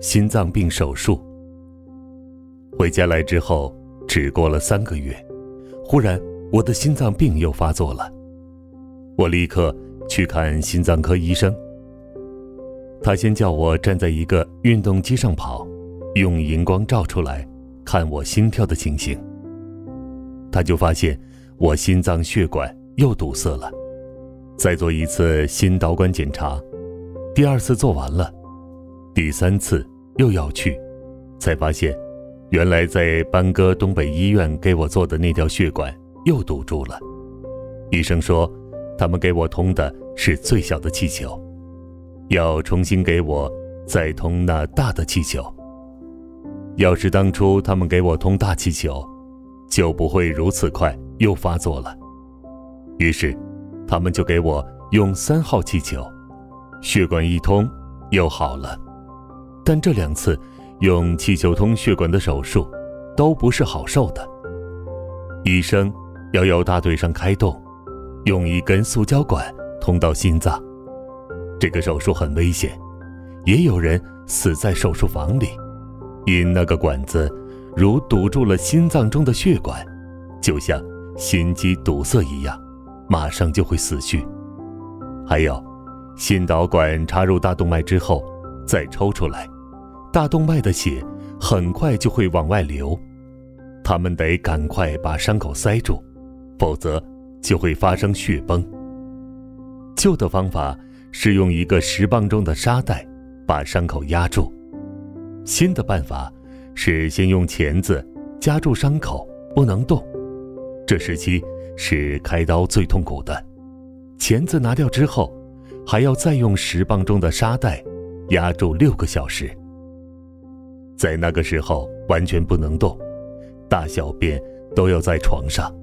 心脏病手术。回家来之后，只过了三个月，忽然我的心脏病又发作了。我立刻去看心脏科医生。他先叫我站在一个运动机上跑，用荧光照出来，看我心跳的情形。他就发现我心脏血管又堵塞了，再做一次心导管检查。第二次做完了，第三次又要去，才发现，原来在班戈东北医院给我做的那条血管又堵住了。医生说，他们给我通的是最小的气球，要重新给我再通那大的气球。要是当初他们给我通大气球，就不会如此快又发作了。于是，他们就给我用三号气球。血管一通，又好了。但这两次用气球通血管的手术，都不是好受的。医生要由大腿上开洞，用一根塑胶管通到心脏。这个手术很危险，也有人死在手术房里，因那个管子如堵住了心脏中的血管，就像心肌堵塞一样，马上就会死去。还有。心导管插入大动脉之后，再抽出来，大动脉的血很快就会往外流，他们得赶快把伤口塞住，否则就会发生血崩。旧的方法是用一个石棒中的沙袋把伤口压住，新的办法是先用钳子夹住伤口，不能动。这时期是开刀最痛苦的，钳子拿掉之后。还要再用石棒中的沙袋压住六个小时，在那个时候完全不能动，大小便都要在床上。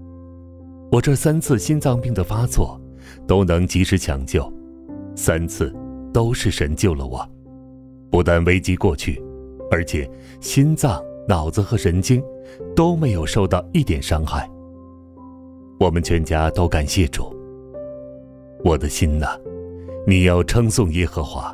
我这三次心脏病的发作都能及时抢救，三次都是神救了我，不但危机过去，而且心脏、脑子和神经都没有受到一点伤害。我们全家都感谢主。我的心呐！你要称颂耶和华，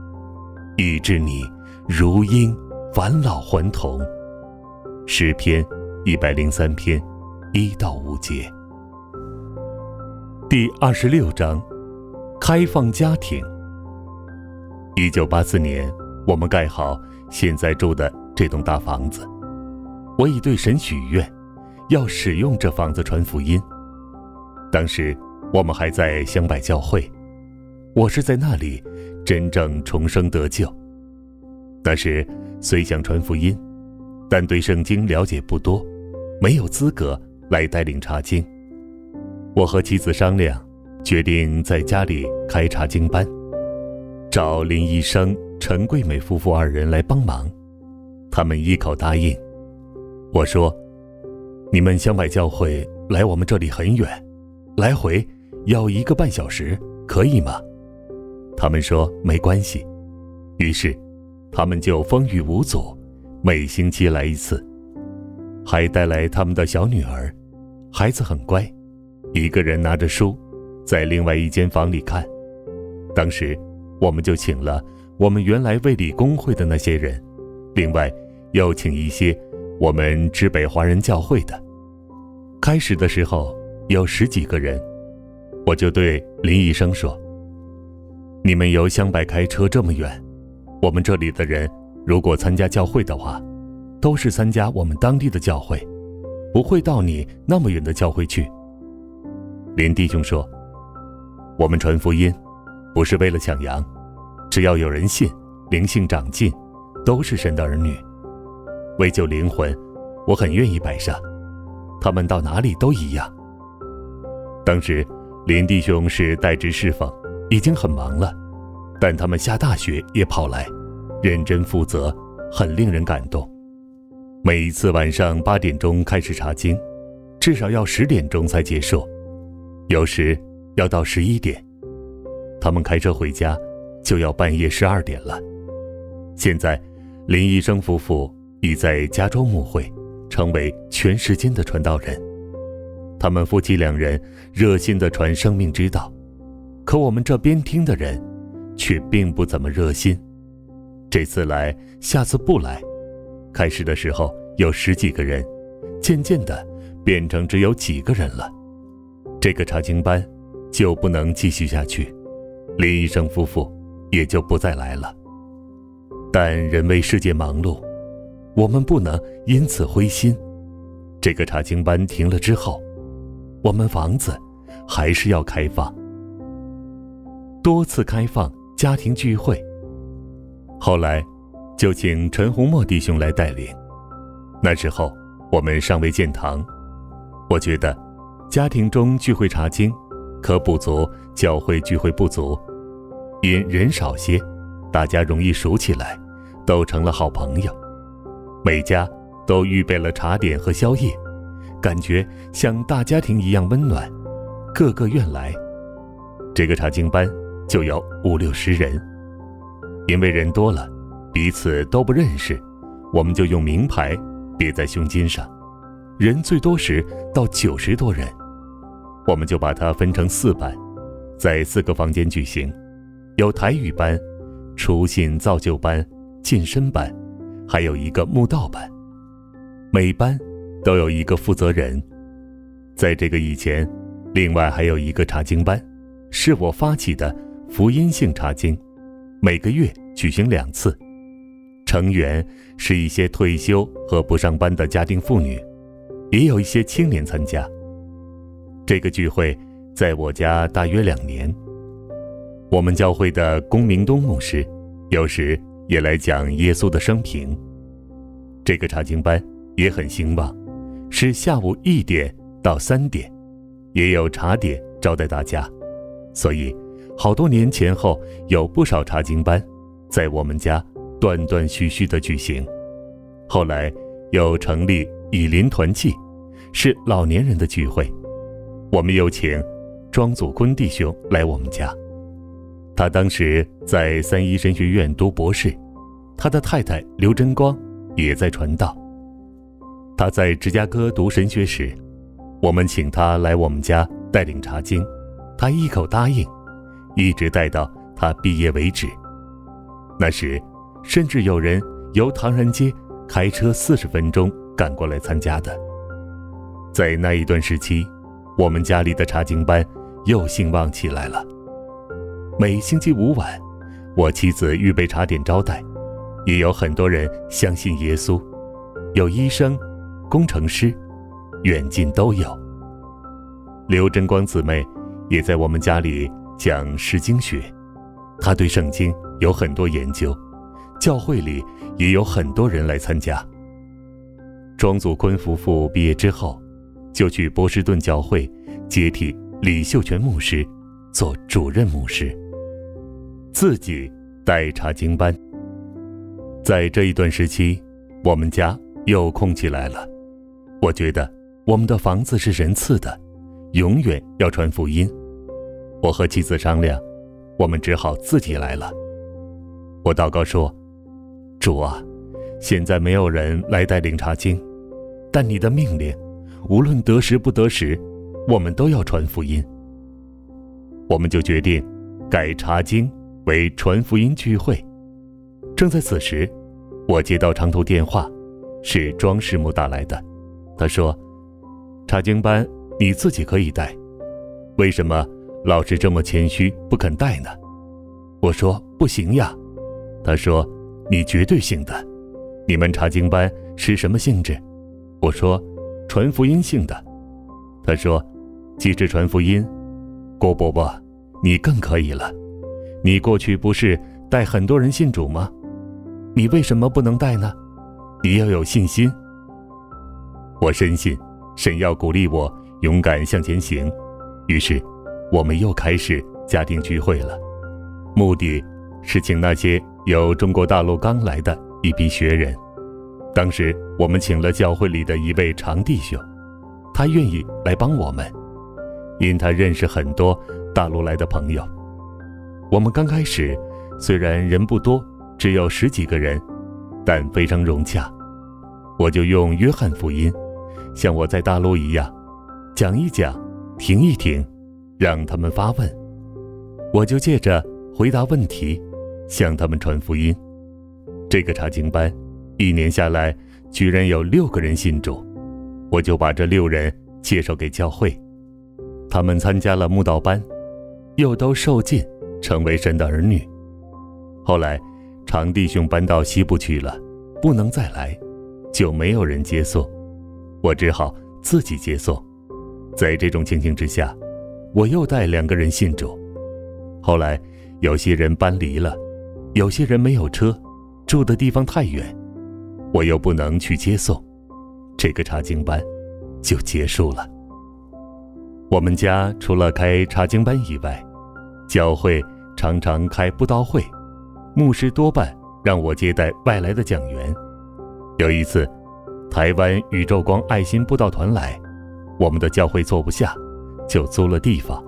以致你如婴返老还童。诗篇一百零三篇一到五节。第二十六章，开放家庭。一九八四年，我们盖好现在住的这栋大房子。我已对神许愿，要使用这房子传福音。当时。我们还在香柏教会，我是在那里真正重生得救。那时虽想传福音，但对圣经了解不多，没有资格来带领查经。我和妻子商量，决定在家里开查经班，找林医生、陈桂美夫妇二人来帮忙。他们一口答应。我说：“你们香柏教会来我们这里很远，来回。”要一个半小时，可以吗？他们说没关系。于是，他们就风雨无阻，每星期来一次，还带来他们的小女儿。孩子很乖，一个人拿着书，在另外一间房里看。当时，我们就请了我们原来卫理公会的那些人，另外又请一些我们知北华人教会的。开始的时候有十几个人。我就对林医生说：“你们由香柏开车这么远，我们这里的人如果参加教会的话，都是参加我们当地的教会，不会到你那么远的教会去。”林弟兄说：“我们传福音，不是为了抢羊，只要有人信，灵性长进，都是神的儿女。为救灵魂，我很愿意摆上。他们到哪里都一样。”当时，林弟兄是代职侍奉，已经很忙了，但他们下大雪也跑来，认真负责，很令人感动。每一次晚上八点钟开始查经，至少要十点钟才结束。有时要到十一点，他们开车回家就要半夜十二点了。现在，林医生夫妇已在加州牧会，成为全时间的传道人。他们夫妻两人热心地传生命之道，可我们这边听的人却并不怎么热心。这次来，下次不来。开始的时候有十几个人，渐渐的变成只有几个人了。这个查经班就不能继续下去，林医生夫妇也就不再来了。但人为世界忙碌，我们不能因此灰心。这个查经班停了之后，我们房子还是要开放，多次开放家庭聚会。后来就请陈洪墨弟兄来带领。那时候我们尚未建堂，我觉得。家庭中聚会查经，可补足教会聚会不足，因人少些，大家容易熟起来，都成了好朋友。每家都预备了茶点和宵夜，感觉像大家庭一样温暖。个个愿来，这个查经班就有五六十人。因为人多了，彼此都不认识，我们就用名牌别在胸襟上。人最多时到九十多人。我们就把它分成四班，在四个房间举行，有台语班、初信造就班、晋升班，还有一个慕道班。每班都有一个负责人。在这个以前，另外还有一个查经班，是我发起的福音性查经，每个月举行两次。成员是一些退休和不上班的家庭妇女，也有一些青年参加。这个聚会在我家大约两年。我们教会的龚明东牧师有时也来讲耶稣的生平。这个查经班也很兴旺，是下午一点到三点，也有茶点招待大家。所以，好多年前后有不少查经班在我们家断断续续的举行。后来又成立以林团契，是老年人的聚会。我们又请庄祖坤弟兄来我们家，他当时在三一神学院读博士，他的太太刘真光也在传道。他在芝加哥读神学时，我们请他来我们家带领查经，他一口答应，一直带到他毕业为止。那时，甚至有人由唐人街开车四十分钟赶过来参加的。在那一段时期。我们家里的查经班又兴旺起来了。每星期五晚，我妻子预备茶点招待，也有很多人相信耶稣，有医生、工程师，远近都有。刘真光姊妹也在我们家里讲诗经学，他对圣经有很多研究，教会里也有很多人来参加。庄祖坤夫妇毕业之后。就去波士顿教会接替李秀全牧师做主任牧师，自己带查经班。在这一段时期，我们家又空起来了。我觉得我们的房子是神赐的，永远要传福音。我和妻子商量，我们只好自己来了。我祷告说：“主啊，现在没有人来带领查经，但你的命令。”无论得时不得时，我们都要传福音。我们就决定改查经为传福音聚会。正在此时，我接到长途电话，是庄师母打来的。他说：“查经班你自己可以带，为什么老是这么谦虚不肯带呢？”我说：“不行呀。”他说：“你绝对行的。你们查经班是什么性质？我说，传福音性的。他说，既是传福音，郭伯伯，你更可以了。你过去不是带很多人信主吗？你为什么不能带呢？你要有信心。我深信，神要鼓励我勇敢向前行。于是，我们又开始家庭聚会了，目的是请那些由中国大陆刚来的一批学人。当时我们请了教会里的一位长弟兄，他愿意来帮我们，因他认识很多大陆来的朋友。我们刚开始虽然人不多，只有十几个人，但非常融洽。我就用约翰福音，像我在大陆一样，讲一讲，停一停，让他们发问。我就借着回答问题，向他们传福音。这个查经班。一年下来，居然有六个人信主，我就把这六人介绍给教会，他们参加了慕道班，又都受尽，成为神的儿女。后来，长弟兄搬到西部去了，不能再来，就没有人接送，我只好自己接送。在这种情形之下，我又带两个人信主。后来，有些人搬离了，有些人没有车，住的地方太远。我又不能去接送，这个查经班就结束了。我们家除了开查经班以外，教会常常开布道会，牧师多半让我接待外来的讲员。有一次，台湾宇宙光爱心布道团来，我们的教会坐不下，就租了地方。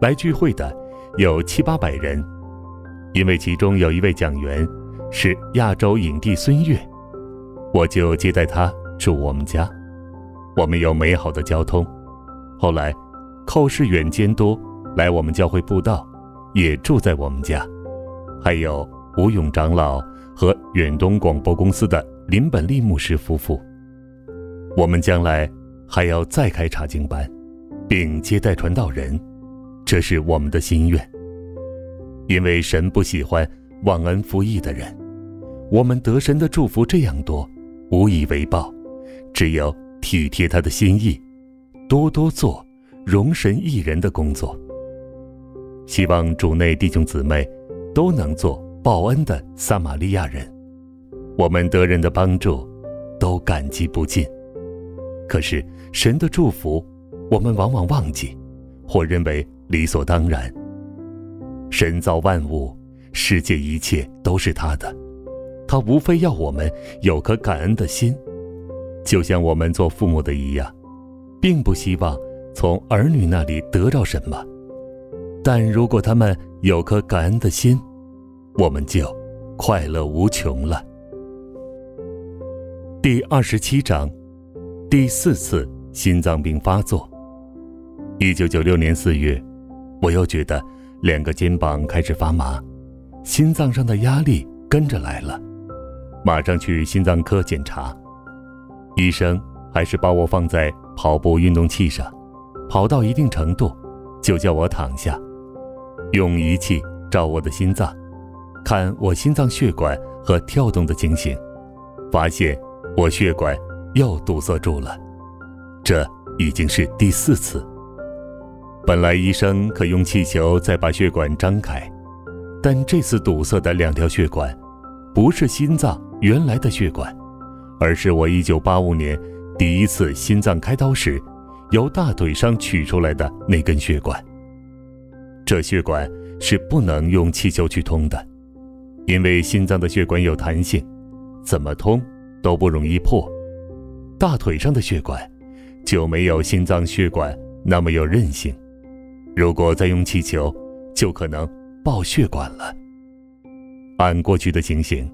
来聚会的有七八百人，因为其中有一位讲员是亚洲影帝孙悦。我就接待他住我们家，我们有美好的交通。后来，寇世远监督来我们教会布道，也住在我们家。还有吴勇长老和远东广播公司的林本利牧师夫妇。我们将来还要再开查经班，并接待传道人，这是我们的心愿。因为神不喜欢忘恩负义的人，我们得神的祝福这样多。无以为报，只有体贴他的心意，多多做容神益人的工作。希望主内弟兄姊妹都能做报恩的撒玛利亚人。我们得人的帮助，都感激不尽。可是神的祝福，我们往往忘记，或认为理所当然。神造万物，世界一切都是他的。他无非要我们有颗感恩的心，就像我们做父母的一样，并不希望从儿女那里得到什么。但如果他们有颗感恩的心，我们就快乐无穷了。第二十七章，第四次心脏病发作。一九九六年四月，我又觉得两个肩膀开始发麻，心脏上的压力跟着来了。马上去心脏科检查，医生还是把我放在跑步运动器上，跑到一定程度，就叫我躺下，用仪器照我的心脏，看我心脏血管和跳动的情形，发现我血管又堵塞住了，这已经是第四次。本来医生可用气球再把血管张开，但这次堵塞的两条血管，不是心脏。原来的血管，而是我一九八五年第一次心脏开刀时由大腿上取出来的那根血管。这血管是不能用气球去通的，因为心脏的血管有弹性，怎么通都不容易破。大腿上的血管就没有心脏血管那么有韧性，如果再用气球，就可能爆血管了。按过去的情形。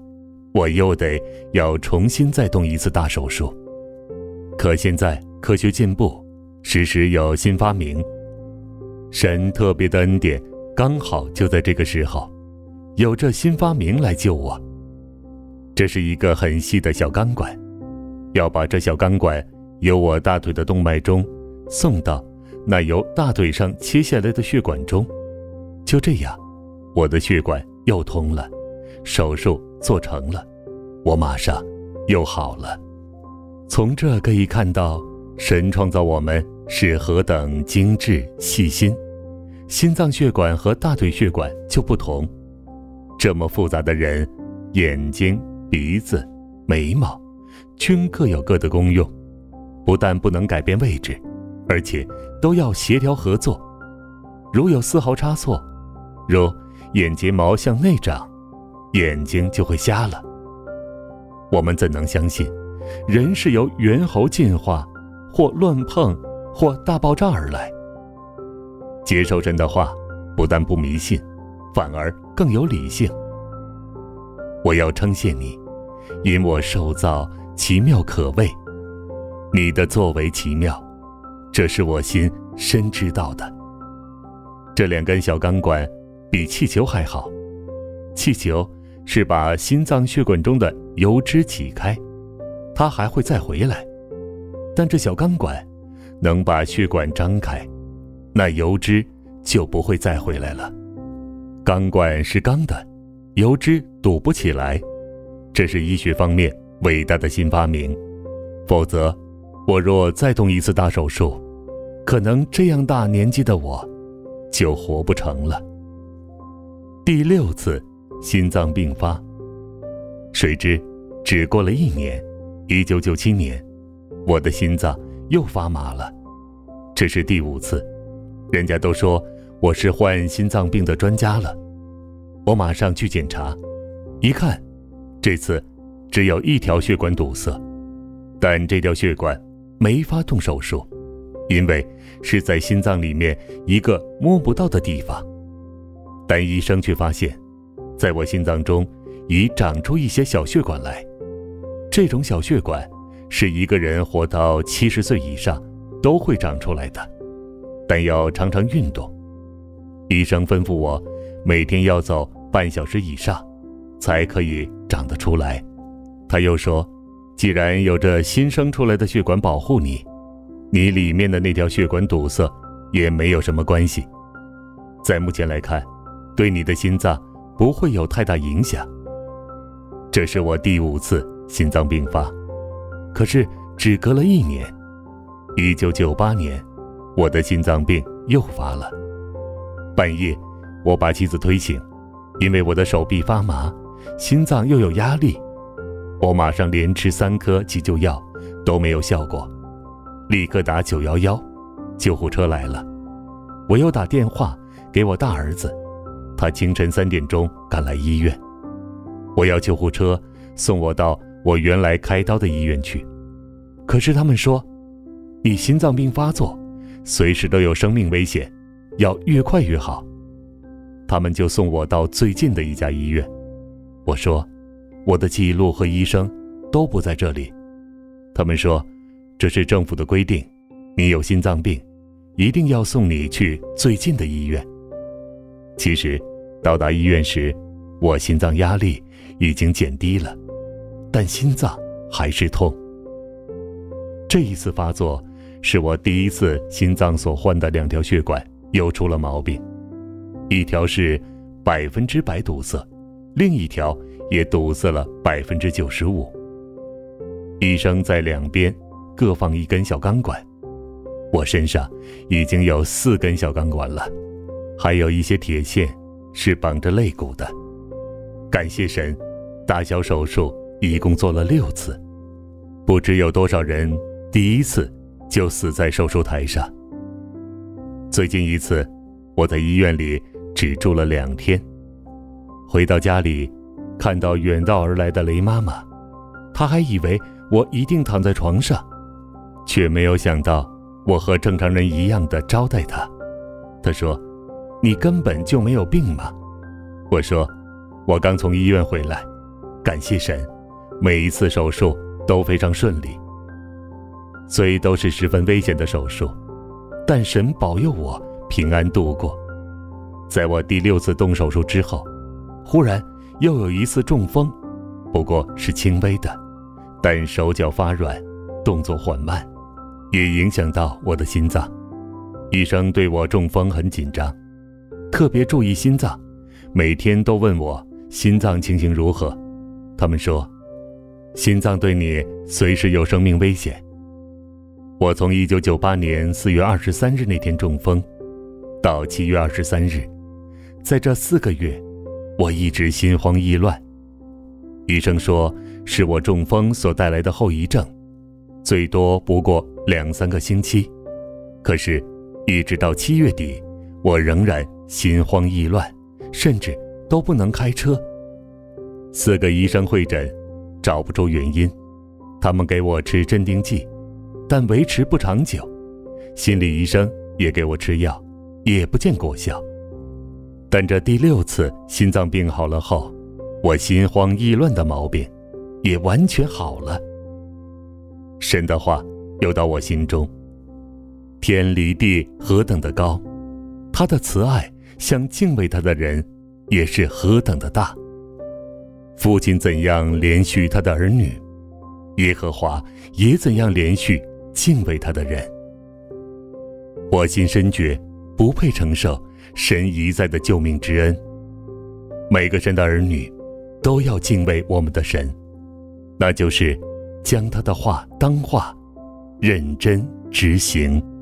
我又得要重新再动一次大手术，可现在科学进步，时时有新发明。神特别的恩典刚好就在这个时候，有这新发明来救我。这是一个很细的小钢管，要把这小钢管由我大腿的动脉中送到那由大腿上切下来的血管中，就这样，我的血管又通了，手术。做成了，我马上又好了。从这可以看到，神创造我们是何等精致细心。心脏血管和大腿血管就不同，这么复杂的人，眼睛、鼻子、眉毛，均各有各的功用，不但不能改变位置，而且都要协调合作。如有丝毫差错，如眼睫毛向内长，眼睛就会瞎了。我们怎能相信，人是由猿猴进化，或乱碰，或大爆炸而来？接受神的话，不但不迷信，反而更有理性。我要称谢你，因我受造奇妙可畏，你的作为奇妙，这是我心深知道的。这两根小钢管比气球还好，气球是把心脏血管中的油脂挤开，它还会再回来，但这小钢管能把血管张开。那油脂就不会再回来了。钢管是钢的，油脂堵不起来，这是医学方面伟大的新发明。否则，我若再动一次大手术，可能这样大年纪的我，就活不成了。第六次心脏病发，谁知只过了一年，一九九七年，我的心脏又发麻了，这是第五次。人家都说我是患心脏病的专家了，我马上去检查，一看，这次只有一条血管堵塞，但这条血管没法动手术，因为是在心脏里面一个摸不到的地方。但医生却发现，在我心脏中已长出一些小血管来，这种小血管是一个人活到七十岁以上都会长出来的。但要常常运动，医生吩咐我每天要走半小时以上，才可以长得出来。他又说，既然有着新生出来的血管保护你，你里面的那条血管堵塞也没有什么关系。在目前来看，对你的心脏不会有太大影响。这是我第五次心脏病发，可是只隔了一年，一九九八年。我的心脏病又发了。半夜，我把妻子推醒，因为我的手臂发麻，心脏又有压力。我马上连吃三颗急救药，都没有效果，立刻打九幺幺，救护车来了。我又打电话给我大儿子，他清晨三点钟赶来医院。我要救护车送我到我原来开刀的医院去，可是他们说，你心脏病发作。随时都有生命危险，要越快越好。他们就送我到最近的一家医院。我说，我的记录和医生都不在这里。他们说，这是政府的规定，你有心脏病，一定要送你去最近的医院。其实，到达医院时，我心脏压力已经减低了，但心脏还是痛。这一次发作。是我第一次心脏所患的两条血管又出了毛病，一条是百分之百堵塞，另一条也堵塞了百分之九十五。医生在两边各放一根小钢管，我身上已经有四根小钢管了，还有一些铁线是绑着肋骨的。感谢神，大小手术一共做了六次，不知有多少人第一次。就死在手术台上。最近一次，我在医院里只住了两天。回到家里，看到远道而来的雷妈妈，她还以为我一定躺在床上，却没有想到我和正常人一样的招待他。他说：“你根本就没有病吗？”我说：“我刚从医院回来，感谢神，每一次手术都非常顺利。”虽都是十分危险的手术，但神保佑我平安度过。在我第六次动手术之后，忽然又有一次中风，不过是轻微的，但手脚发软，动作缓慢，也影响到我的心脏。医生对我中风很紧张，特别注意心脏，每天都问我心脏情形如何。他们说，心脏对你随时有生命危险。我从一九九八年四月二十三日那天中风，到七月二十三日，在这四个月，我一直心慌意乱。医生说是我中风所带来的后遗症，最多不过两三个星期。可是，一直到七月底，我仍然心慌意乱，甚至都不能开车。四个医生会诊，找不出原因。他们给我吃镇定剂，但维持不长久。心理医生也给我吃药，也不见果效。但这第六次心脏病好了后，我心慌意乱的毛病也完全好了。神的话流到我心中。天离地何等的高，他的慈爱向敬畏他的人也是何等的大。父亲怎样连续他的儿女，耶和华也怎样连续敬畏他的人。我心深觉不配承受神一再的救命之恩。每个神的儿女都要敬畏我们的神，那就是将他的话当话，认真执行。